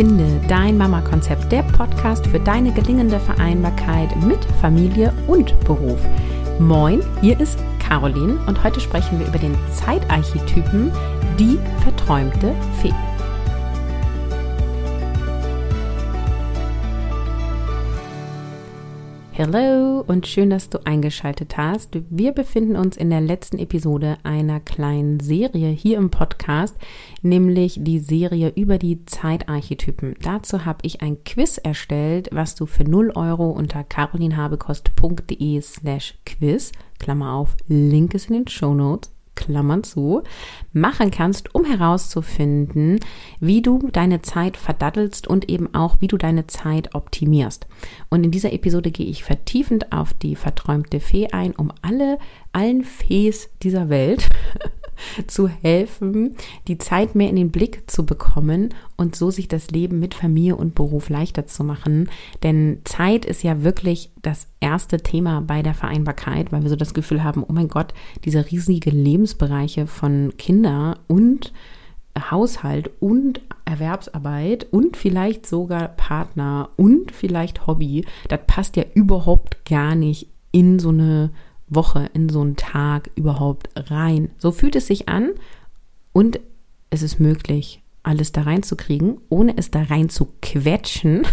Finde dein Mama-Konzept, der Podcast für deine gelingende Vereinbarkeit mit Familie und Beruf. Moin, hier ist Caroline und heute sprechen wir über den Zeitarchetypen, die verträumte Fee. Hallo und schön, dass du eingeschaltet hast. Wir befinden uns in der letzten Episode einer kleinen Serie hier im Podcast, nämlich die Serie über die Zeitarchetypen. Dazu habe ich ein Quiz erstellt, was du für 0 Euro unter carolinhabekost.de slash quiz, Klammer auf, Link ist in den Show Notes, Klammern zu, machen kannst, um herauszufinden, wie du deine Zeit verdattelst und eben auch, wie du deine Zeit optimierst. Und in dieser Episode gehe ich vertiefend auf die verträumte Fee ein, um alle, allen Fees dieser Welt zu helfen, die Zeit mehr in den Blick zu bekommen und so sich das Leben mit Familie und Beruf leichter zu machen. Denn Zeit ist ja wirklich das erste Thema bei der Vereinbarkeit, weil wir so das Gefühl haben, oh mein Gott, diese riesige Lebensbereiche von Kinder und Haushalt und Erwerbsarbeit und vielleicht sogar Partner und vielleicht Hobby, das passt ja überhaupt gar nicht in so eine Woche, in so einen Tag überhaupt rein. So fühlt es sich an und es ist möglich, alles da reinzukriegen, ohne es da rein zu quetschen,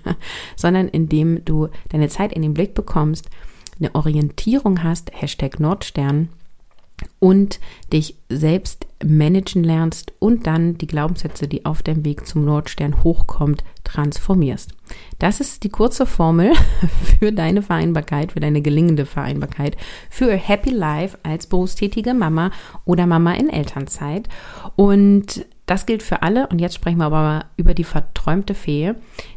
sondern indem du deine Zeit in den Blick bekommst, eine Orientierung hast, Hashtag Nordstern, und dich selbst managen lernst und dann die Glaubenssätze, die auf dem Weg zum Nordstern hochkommt, transformierst. Das ist die kurze Formel für deine Vereinbarkeit, für deine gelingende Vereinbarkeit, für Happy Life als berufstätige Mama oder Mama in Elternzeit. Und das gilt für alle. Und jetzt sprechen wir aber mal über die verträumte Fee.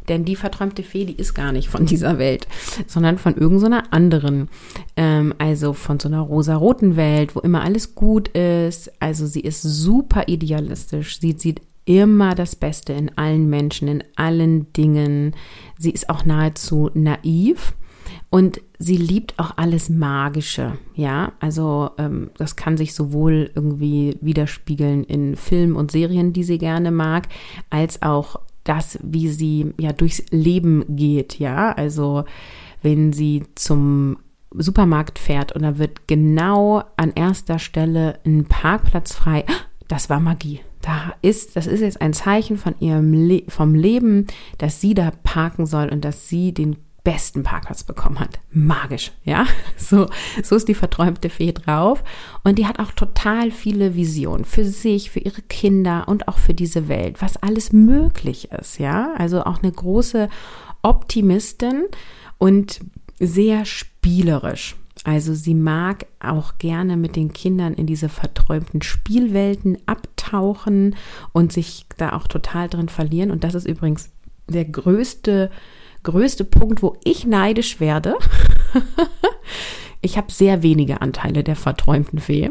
Denn die verträumte Fee, die ist gar nicht von dieser Welt, sondern von irgendeiner so anderen. Ähm, also von so einer rosa-roten Welt, wo immer alles gut ist. Also sie ist super idealistisch. Sie sieht immer das Beste in allen Menschen, in allen Dingen. Sie ist auch nahezu naiv und sie liebt auch alles Magische, ja. Also ähm, das kann sich sowohl irgendwie widerspiegeln in Filmen und Serien, die sie gerne mag, als auch das, wie sie ja durchs Leben geht, ja. Also wenn sie zum Supermarkt fährt und da wird genau an erster Stelle ein Parkplatz frei, das war Magie. Da ist, das ist jetzt ein Zeichen von ihrem Le vom Leben, dass sie da parken soll und dass sie den besten Parkplatz bekommen hat. Magisch, ja. So, so ist die verträumte Fee drauf. Und die hat auch total viele Visionen für sich, für ihre Kinder und auch für diese Welt, was alles möglich ist, ja. Also auch eine große Optimistin und sehr spielerisch. Also sie mag auch gerne mit den Kindern in diese verträumten Spielwelten abtauchen und sich da auch total drin verlieren. Und das ist übrigens der größte größte Punkt, wo ich neidisch werde. ich habe sehr wenige Anteile der verträumten Fee.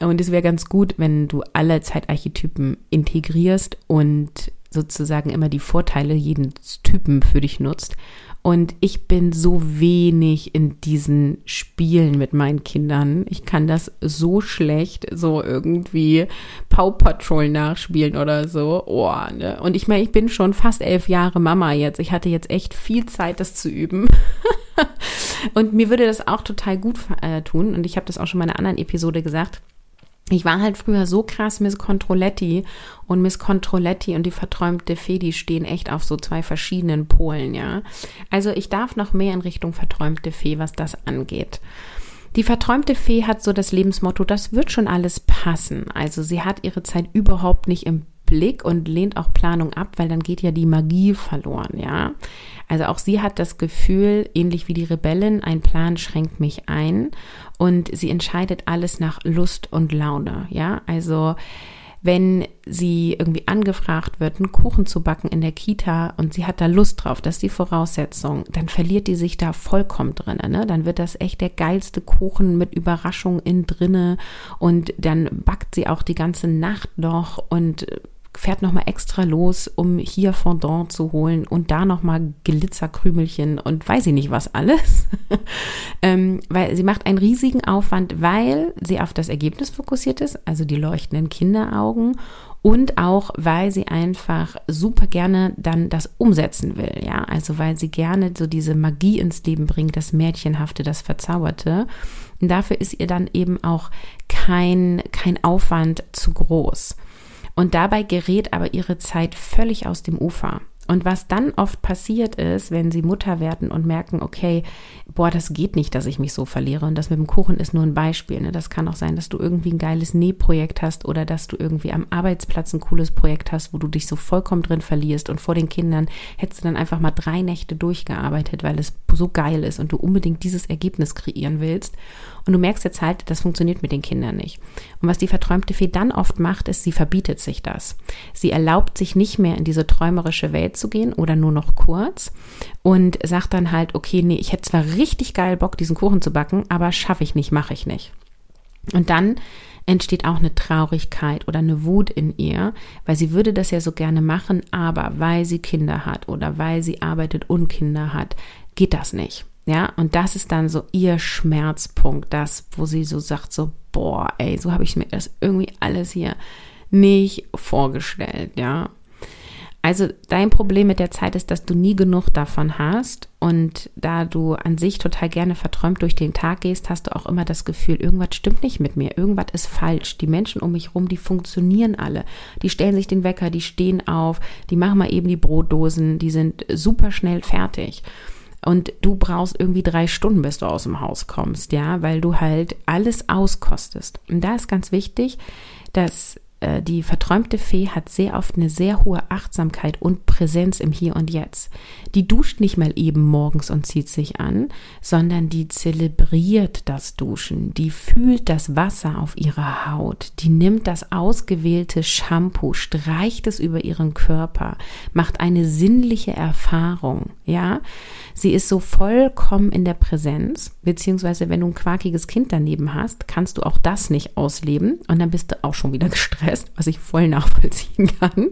Und es wäre ganz gut, wenn du alle Zeitarchetypen integrierst und sozusagen immer die Vorteile jedes Typen für dich nutzt und ich bin so wenig in diesen Spielen mit meinen Kindern. Ich kann das so schlecht, so irgendwie Paw Patrol nachspielen oder so. Oh, ne? Und ich meine, ich bin schon fast elf Jahre Mama jetzt. Ich hatte jetzt echt viel Zeit, das zu üben. und mir würde das auch total gut äh, tun. Und ich habe das auch schon in einer anderen Episode gesagt ich war halt früher so krass Miss Controletti und Miss Controletti und die verträumte Fee, die stehen echt auf so zwei verschiedenen Polen, ja. Also ich darf noch mehr in Richtung verträumte Fee, was das angeht. Die verträumte Fee hat so das Lebensmotto, das wird schon alles passen. Also sie hat ihre Zeit überhaupt nicht im Blick und lehnt auch Planung ab, weil dann geht ja die Magie verloren, ja. Also auch sie hat das Gefühl, ähnlich wie die Rebellen, ein Plan schränkt mich ein und sie entscheidet alles nach Lust und Laune, ja. Also wenn sie irgendwie angefragt wird, einen Kuchen zu backen in der Kita und sie hat da Lust drauf, das ist die Voraussetzung, dann verliert die sich da vollkommen drin. Ne? Dann wird das echt der geilste Kuchen mit Überraschung in drinne und dann backt sie auch die ganze Nacht noch und fährt nochmal extra los, um hier Fondant zu holen und da nochmal Glitzerkrümelchen und weiß ich nicht was alles. ähm, weil sie macht einen riesigen Aufwand, weil sie auf das Ergebnis fokussiert ist, also die leuchtenden Kinderaugen und auch, weil sie einfach super gerne dann das umsetzen will, ja, also weil sie gerne so diese Magie ins Leben bringt, das Märchenhafte, das Verzauberte. Und dafür ist ihr dann eben auch kein, kein Aufwand zu groß. Und dabei gerät aber ihre Zeit völlig aus dem Ufer. Und was dann oft passiert ist, wenn sie Mutter werden und merken, okay, boah, das geht nicht, dass ich mich so verliere. Und das mit dem Kuchen ist nur ein Beispiel. Ne? Das kann auch sein, dass du irgendwie ein geiles Nähprojekt hast oder dass du irgendwie am Arbeitsplatz ein cooles Projekt hast, wo du dich so vollkommen drin verlierst. Und vor den Kindern hättest du dann einfach mal drei Nächte durchgearbeitet, weil es so geil ist und du unbedingt dieses Ergebnis kreieren willst. Und du merkst jetzt halt, das funktioniert mit den Kindern nicht. Und was die verträumte Fee dann oft macht, ist, sie verbietet sich das. Sie erlaubt sich nicht mehr in diese träumerische Welt zu gehen oder nur noch kurz und sagt dann halt, okay, nee, ich hätte zwar richtig geil Bock, diesen Kuchen zu backen, aber schaffe ich nicht, mache ich nicht. Und dann entsteht auch eine Traurigkeit oder eine Wut in ihr, weil sie würde das ja so gerne machen, aber weil sie Kinder hat oder weil sie arbeitet und Kinder hat, geht das nicht. Ja, und das ist dann so ihr Schmerzpunkt, das, wo sie so sagt, so, boah, ey, so habe ich mir das irgendwie alles hier nicht vorgestellt, ja. Also dein Problem mit der Zeit ist, dass du nie genug davon hast und da du an sich total gerne verträumt durch den Tag gehst, hast du auch immer das Gefühl, irgendwas stimmt nicht mit mir, irgendwas ist falsch. Die Menschen um mich rum, die funktionieren alle. Die stellen sich den Wecker, die stehen auf, die machen mal eben die Brotdosen, die sind super schnell fertig und du brauchst irgendwie drei Stunden, bis du aus dem Haus kommst, ja, weil du halt alles auskostest. Und da ist ganz wichtig, dass äh, die verträumte Fee hat sehr oft eine sehr hohe Achtsamkeit und Präsenz im Hier und Jetzt. Die duscht nicht mal eben morgens und zieht sich an, sondern die zelebriert das Duschen, die fühlt das Wasser auf ihrer Haut, die nimmt das ausgewählte Shampoo, streicht es über ihren Körper, macht eine sinnliche Erfahrung, ja. Sie ist so vollkommen in der Präsenz, beziehungsweise wenn du ein quakiges Kind daneben hast, kannst du auch das nicht ausleben und dann bist du auch schon wieder gestresst, was ich voll nachvollziehen kann.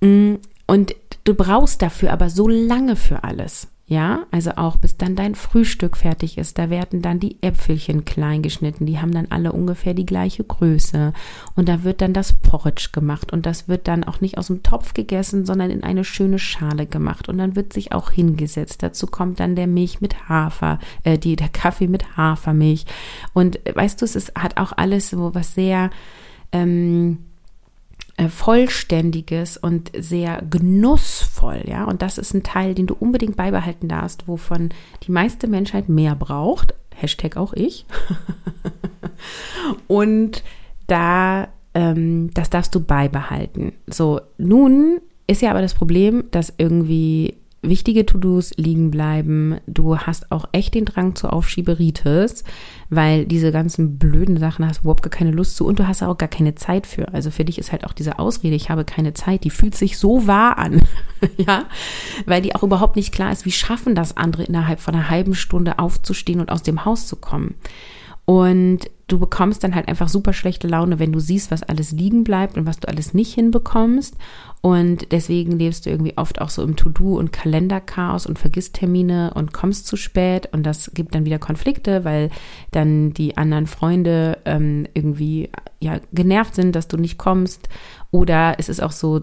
Mm, und du brauchst dafür aber so lange für alles. Ja, also auch bis dann dein Frühstück fertig ist. Da werden dann die Äpfelchen klein geschnitten. Die haben dann alle ungefähr die gleiche Größe. Und da wird dann das Porridge gemacht. Und das wird dann auch nicht aus dem Topf gegessen, sondern in eine schöne Schale gemacht. Und dann wird sich auch hingesetzt. Dazu kommt dann der Milch mit Hafer, äh, die, der Kaffee mit Hafermilch. Und äh, weißt du, es ist, hat auch alles so was sehr, ähm, äh, vollständiges und sehr genussvoll, ja. Und das ist ein Teil, den du unbedingt beibehalten darfst, wovon die meiste Menschheit mehr braucht. Hashtag auch ich. und da, ähm, das darfst du beibehalten. So, nun ist ja aber das Problem, dass irgendwie wichtige To-Dos liegen bleiben. Du hast auch echt den Drang zur Aufschieberitis, weil diese ganzen blöden Sachen hast du überhaupt gar keine Lust zu und du hast auch gar keine Zeit für. Also für dich ist halt auch diese Ausrede, ich habe keine Zeit, die fühlt sich so wahr an. ja, weil die auch überhaupt nicht klar ist, wie schaffen das andere innerhalb von einer halben Stunde aufzustehen und aus dem Haus zu kommen. Und du bekommst dann halt einfach super schlechte Laune, wenn du siehst, was alles liegen bleibt und was du alles nicht hinbekommst. Und deswegen lebst du irgendwie oft auch so im To-Do- und Kalenderchaos und vergisst Termine und kommst zu spät. Und das gibt dann wieder Konflikte, weil dann die anderen Freunde ähm, irgendwie ja genervt sind, dass du nicht kommst. Oder es ist auch so,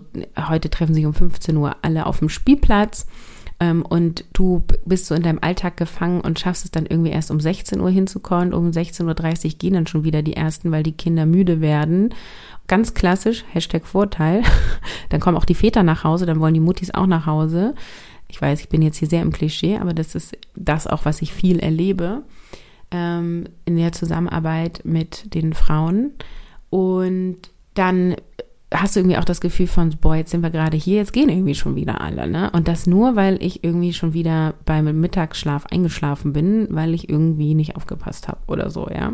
heute treffen sich um 15 Uhr alle auf dem Spielplatz und du bist so in deinem Alltag gefangen und schaffst es dann irgendwie erst um 16 Uhr hinzukommen. Um 16.30 Uhr gehen dann schon wieder die ersten, weil die Kinder müde werden ganz klassisch, Hashtag Vorteil. Dann kommen auch die Väter nach Hause, dann wollen die Muttis auch nach Hause. Ich weiß, ich bin jetzt hier sehr im Klischee, aber das ist das auch, was ich viel erlebe ähm, in der Zusammenarbeit mit den Frauen. Und dann hast du irgendwie auch das Gefühl von, boah, jetzt sind wir gerade hier, jetzt gehen irgendwie schon wieder alle, ne? Und das nur, weil ich irgendwie schon wieder beim Mittagsschlaf eingeschlafen bin, weil ich irgendwie nicht aufgepasst habe oder so, ja.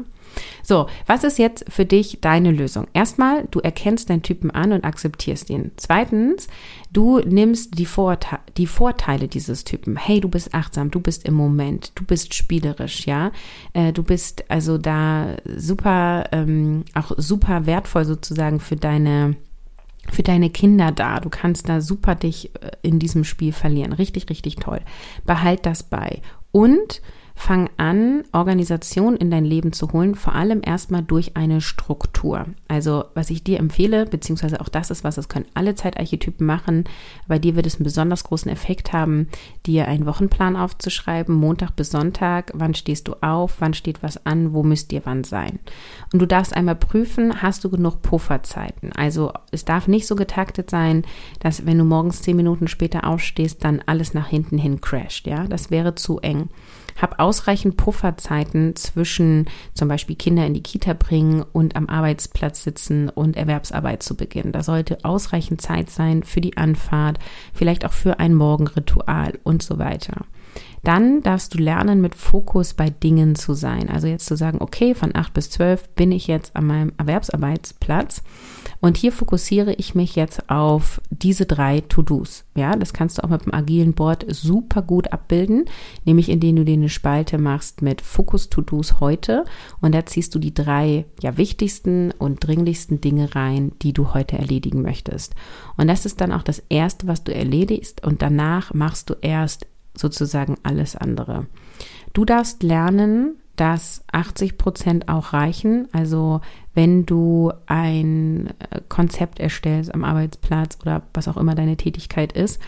So, was ist jetzt für dich deine Lösung? Erstmal, du erkennst deinen Typen an und akzeptierst ihn. Zweitens, du nimmst die, Vorte die Vorteile dieses Typen. Hey, du bist achtsam, du bist im Moment, du bist spielerisch, ja. Äh, du bist also da super, ähm, auch super wertvoll sozusagen für deine für deine Kinder da. Du kannst da super dich äh, in diesem Spiel verlieren. Richtig, richtig toll. Behalt das bei. Und fang an, Organisation in dein Leben zu holen, vor allem erstmal durch eine Struktur. Also, was ich dir empfehle, beziehungsweise auch das ist was, das können alle Zeitarchetypen machen. Bei dir wird es einen besonders großen Effekt haben, dir einen Wochenplan aufzuschreiben, Montag bis Sonntag, wann stehst du auf, wann steht was an, wo müsst ihr wann sein. Und du darfst einmal prüfen, hast du genug Pufferzeiten? Also, es darf nicht so getaktet sein, dass wenn du morgens zehn Minuten später aufstehst, dann alles nach hinten hin crasht. Ja, das wäre zu eng. Hab ausreichend Pufferzeiten zwischen zum Beispiel Kinder in die Kita bringen und am Arbeitsplatz sitzen und Erwerbsarbeit zu beginnen. Da sollte ausreichend Zeit sein für die Anfahrt, vielleicht auch für ein Morgenritual und so weiter. Dann darfst du lernen, mit Fokus bei Dingen zu sein. Also jetzt zu sagen, okay, von 8 bis 12 bin ich jetzt an meinem Erwerbsarbeitsplatz und hier fokussiere ich mich jetzt auf diese drei To-Dos. Ja, das kannst du auch mit dem agilen Board super gut abbilden, nämlich indem du dir eine Spalte machst mit Fokus-To-Dos heute und da ziehst du die drei ja wichtigsten und dringlichsten Dinge rein, die du heute erledigen möchtest. Und das ist dann auch das erste, was du erledigst und danach machst du erst sozusagen alles andere. Du darfst lernen, dass 80 Prozent auch reichen. Also wenn du ein äh, Konzept erstellst am Arbeitsplatz oder was auch immer deine Tätigkeit ist,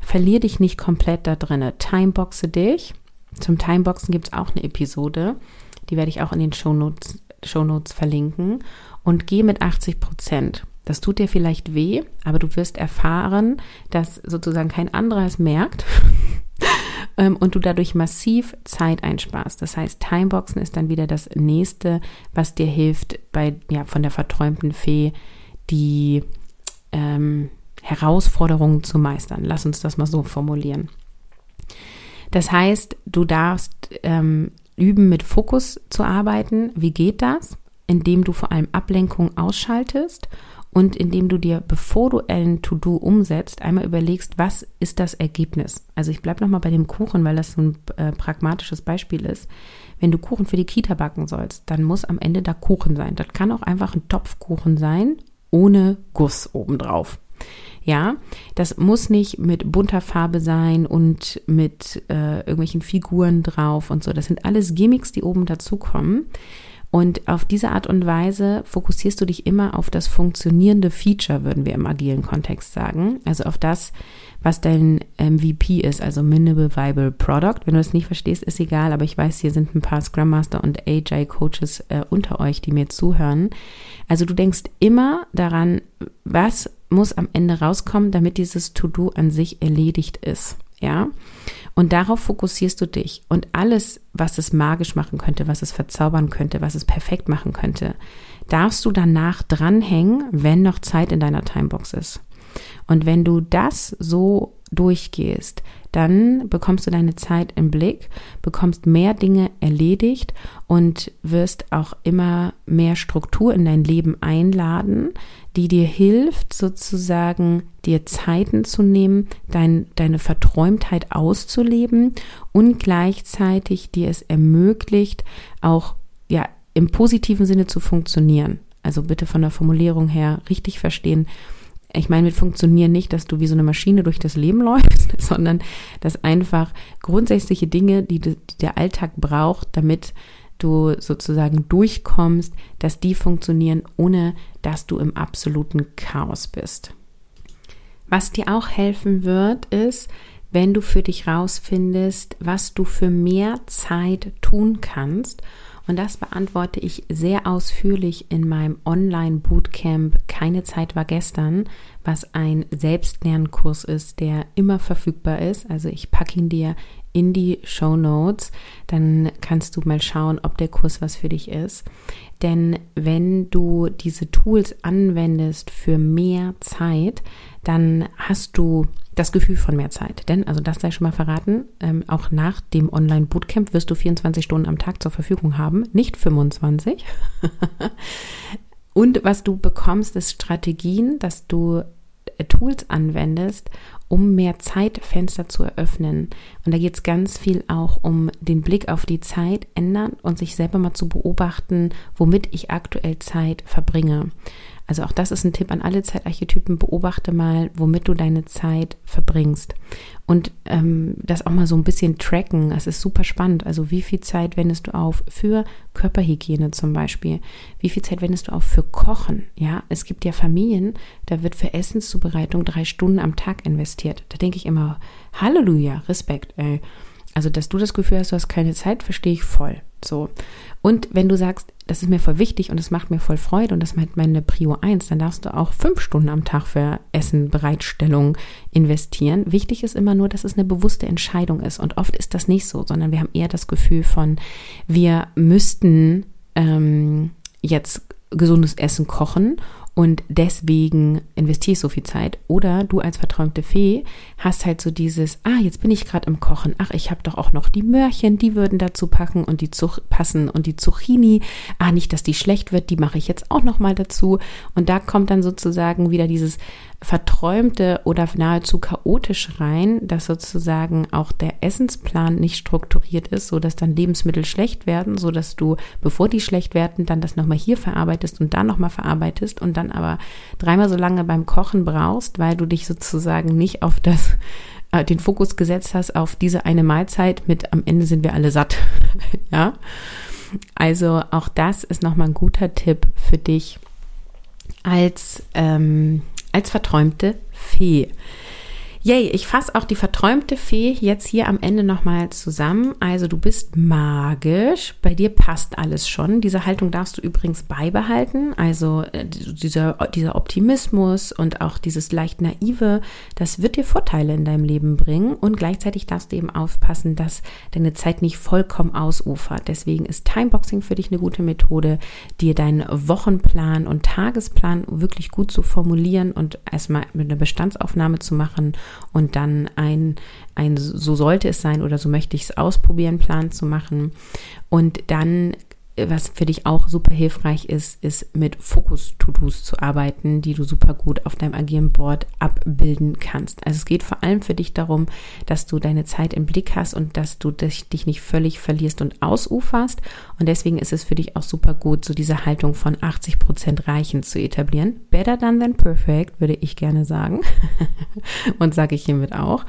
verlier dich nicht komplett da drinne. Timeboxe dich. Zum Timeboxen gibt es auch eine Episode, die werde ich auch in den Shownotes, Shownotes verlinken. Und geh mit 80 Prozent. Das tut dir vielleicht weh, aber du wirst erfahren, dass sozusagen kein anderer es merkt ähm, und du dadurch massiv Zeit einsparst. Das heißt, Timeboxen ist dann wieder das nächste, was dir hilft, bei, ja, von der verträumten Fee die ähm, Herausforderungen zu meistern. Lass uns das mal so formulieren. Das heißt, du darfst ähm, üben, mit Fokus zu arbeiten. Wie geht das? Indem du vor allem Ablenkung ausschaltest und indem du dir, bevor du ein To-Do umsetzt, einmal überlegst, was ist das Ergebnis? Also ich bleibe nochmal bei dem Kuchen, weil das so ein äh, pragmatisches Beispiel ist. Wenn du Kuchen für die Kita backen sollst, dann muss am Ende da Kuchen sein. Das kann auch einfach ein Topfkuchen sein, ohne Guss obendrauf. Ja, das muss nicht mit bunter Farbe sein und mit äh, irgendwelchen Figuren drauf und so. Das sind alles Gimmicks, die oben dazukommen. Und auf diese Art und Weise fokussierst du dich immer auf das funktionierende Feature, würden wir im agilen Kontext sagen. Also auf das, was dein MVP ist, also Minimal Viable Product. Wenn du das nicht verstehst, ist egal, aber ich weiß, hier sind ein paar Scrum Master und AJ Coaches äh, unter euch, die mir zuhören. Also du denkst immer daran, was muss am Ende rauskommen, damit dieses To-Do an sich erledigt ist. Ja. Und darauf fokussierst du dich. Und alles, was es magisch machen könnte, was es verzaubern könnte, was es perfekt machen könnte, darfst du danach dranhängen, wenn noch Zeit in deiner Timebox ist. Und wenn du das so durchgehst, dann bekommst du deine Zeit im Blick, bekommst mehr Dinge erledigt und wirst auch immer mehr Struktur in dein Leben einladen, die dir hilft, sozusagen dir Zeiten zu nehmen, dein, deine Verträumtheit auszuleben und gleichzeitig dir es ermöglicht, auch ja im positiven Sinne zu funktionieren. Also bitte von der Formulierung her richtig verstehen. Ich meine mit funktionieren nicht, dass du wie so eine Maschine durch das Leben läufst, sondern dass einfach grundsätzliche Dinge, die, die der Alltag braucht, damit du sozusagen durchkommst, dass die funktionieren, ohne dass du im absoluten Chaos bist. Was dir auch helfen wird, ist, wenn du für dich rausfindest, was du für mehr Zeit tun kannst. Und das beantworte ich sehr ausführlich in meinem Online-Bootcamp Keine Zeit war gestern, was ein Selbstlernkurs ist, der immer verfügbar ist. Also ich packe ihn dir in die Show Notes, dann kannst du mal schauen, ob der Kurs was für dich ist. Denn wenn du diese Tools anwendest für mehr Zeit, dann hast du das Gefühl von mehr Zeit. Denn, also das sei schon mal verraten, ähm, auch nach dem Online-Bootcamp wirst du 24 Stunden am Tag zur Verfügung haben, nicht 25. Und was du bekommst, ist Strategien, dass du äh, Tools anwendest, um mehr Zeitfenster zu eröffnen. Und da geht es ganz viel auch um den Blick auf die Zeit ändern und sich selber mal zu beobachten, womit ich aktuell Zeit verbringe. Also auch das ist ein Tipp an alle Zeitarchetypen. Beobachte mal, womit du deine Zeit verbringst. Und ähm, das auch mal so ein bisschen tracken. Das ist super spannend. Also wie viel Zeit wendest du auf für Körperhygiene zum Beispiel? Wie viel Zeit wendest du auf für Kochen? Ja, es gibt ja Familien, da wird für Essenszubereitung drei Stunden am Tag investiert. Da denke ich immer, Halleluja, Respekt, ey. Also, dass du das Gefühl hast, du hast keine Zeit, verstehe ich voll. So. Und wenn du sagst, das ist mir voll wichtig und es macht mir voll Freude und das ist meine Prio 1, dann darfst du auch fünf Stunden am Tag für Essen, Bereitstellung investieren. Wichtig ist immer nur, dass es eine bewusste Entscheidung ist. Und oft ist das nicht so, sondern wir haben eher das Gefühl von, wir müssten ähm, jetzt gesundes Essen kochen und deswegen investiere ich so viel Zeit. Oder du als verträumte Fee hast halt so dieses, ah, jetzt bin ich gerade im Kochen. Ach, ich habe doch auch noch die Möhrchen, die würden dazu packen und die Zuch passen und die Zucchini. Ah, nicht, dass die schlecht wird, die mache ich jetzt auch noch mal dazu. Und da kommt dann sozusagen wieder dieses verträumte oder nahezu chaotisch rein, dass sozusagen auch der Essensplan nicht strukturiert ist, so dass dann Lebensmittel schlecht werden, so dass du, bevor die schlecht werden, dann das nochmal hier verarbeitest und dann nochmal verarbeitest und dann aber dreimal so lange beim Kochen brauchst, weil du dich sozusagen nicht auf das äh, den Fokus gesetzt hast auf diese eine Mahlzeit mit am Ende sind wir alle satt. ja. Also auch das ist nochmal ein guter Tipp für dich als ähm, als verträumte Fee. Yay, ich fasse auch die verträumte Fee jetzt hier am Ende nochmal zusammen. Also du bist magisch, bei dir passt alles schon. Diese Haltung darfst du übrigens beibehalten. Also äh, dieser, dieser Optimismus und auch dieses leicht naive, das wird dir Vorteile in deinem Leben bringen. Und gleichzeitig darfst du eben aufpassen, dass deine Zeit nicht vollkommen ausufert. Deswegen ist Timeboxing für dich eine gute Methode, dir deinen Wochenplan und Tagesplan wirklich gut zu formulieren und erstmal mit einer Bestandsaufnahme zu machen und dann ein, ein so sollte es sein oder so möchte ich es ausprobieren, Plan zu machen. Und dann was für dich auch super hilfreich ist, ist mit Fokus-To-Dos zu arbeiten, die du super gut auf deinem agieren Board abbilden kannst. Also es geht vor allem für dich darum, dass du deine Zeit im Blick hast und dass du dich, dich nicht völlig verlierst und ausuferst. Und deswegen ist es für dich auch super gut, so diese Haltung von 80 Prozent reichen zu etablieren. Better done than perfect, würde ich gerne sagen. und sage ich hiermit auch.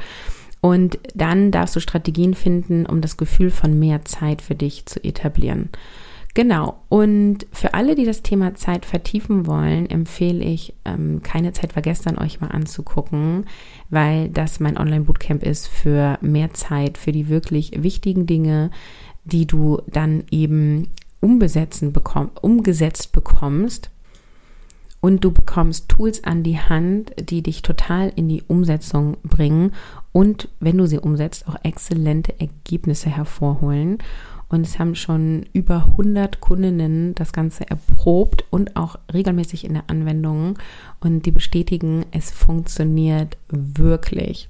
Und dann darfst du Strategien finden, um das Gefühl von mehr Zeit für dich zu etablieren. Genau. Und für alle, die das Thema Zeit vertiefen wollen, empfehle ich, ähm, keine Zeit war gestern euch mal anzugucken, weil das mein Online-Bootcamp ist für mehr Zeit, für die wirklich wichtigen Dinge, die du dann eben umbesetzen bekomm umgesetzt bekommst. Und du bekommst Tools an die Hand, die dich total in die Umsetzung bringen und wenn du sie umsetzt, auch exzellente Ergebnisse hervorholen. Und es haben schon über 100 Kundinnen das Ganze erprobt und auch regelmäßig in der Anwendung. Und die bestätigen, es funktioniert wirklich.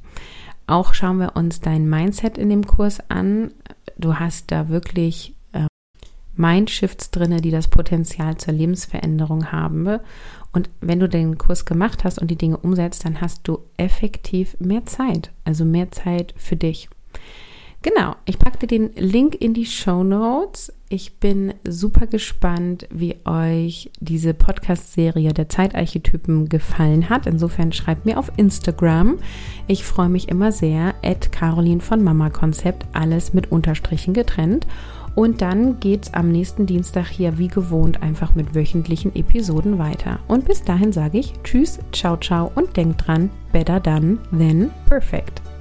Auch schauen wir uns dein Mindset in dem Kurs an. Du hast da wirklich äh, Mindshifts drinne, die das Potenzial zur Lebensveränderung haben. Und wenn du den Kurs gemacht hast und die Dinge umsetzt, dann hast du effektiv mehr Zeit, also mehr Zeit für dich. Genau, ich packte den Link in die Show Notes. Ich bin super gespannt, wie euch diese Podcast-Serie der Zeitarchetypen gefallen hat. Insofern schreibt mir auf Instagram. Ich freue mich immer sehr. At Caroline von Mama Konzept, alles mit Unterstrichen getrennt. Und dann geht's am nächsten Dienstag hier wie gewohnt einfach mit wöchentlichen Episoden weiter. Und bis dahin sage ich Tschüss, ciao, ciao und denkt dran, better done than perfect.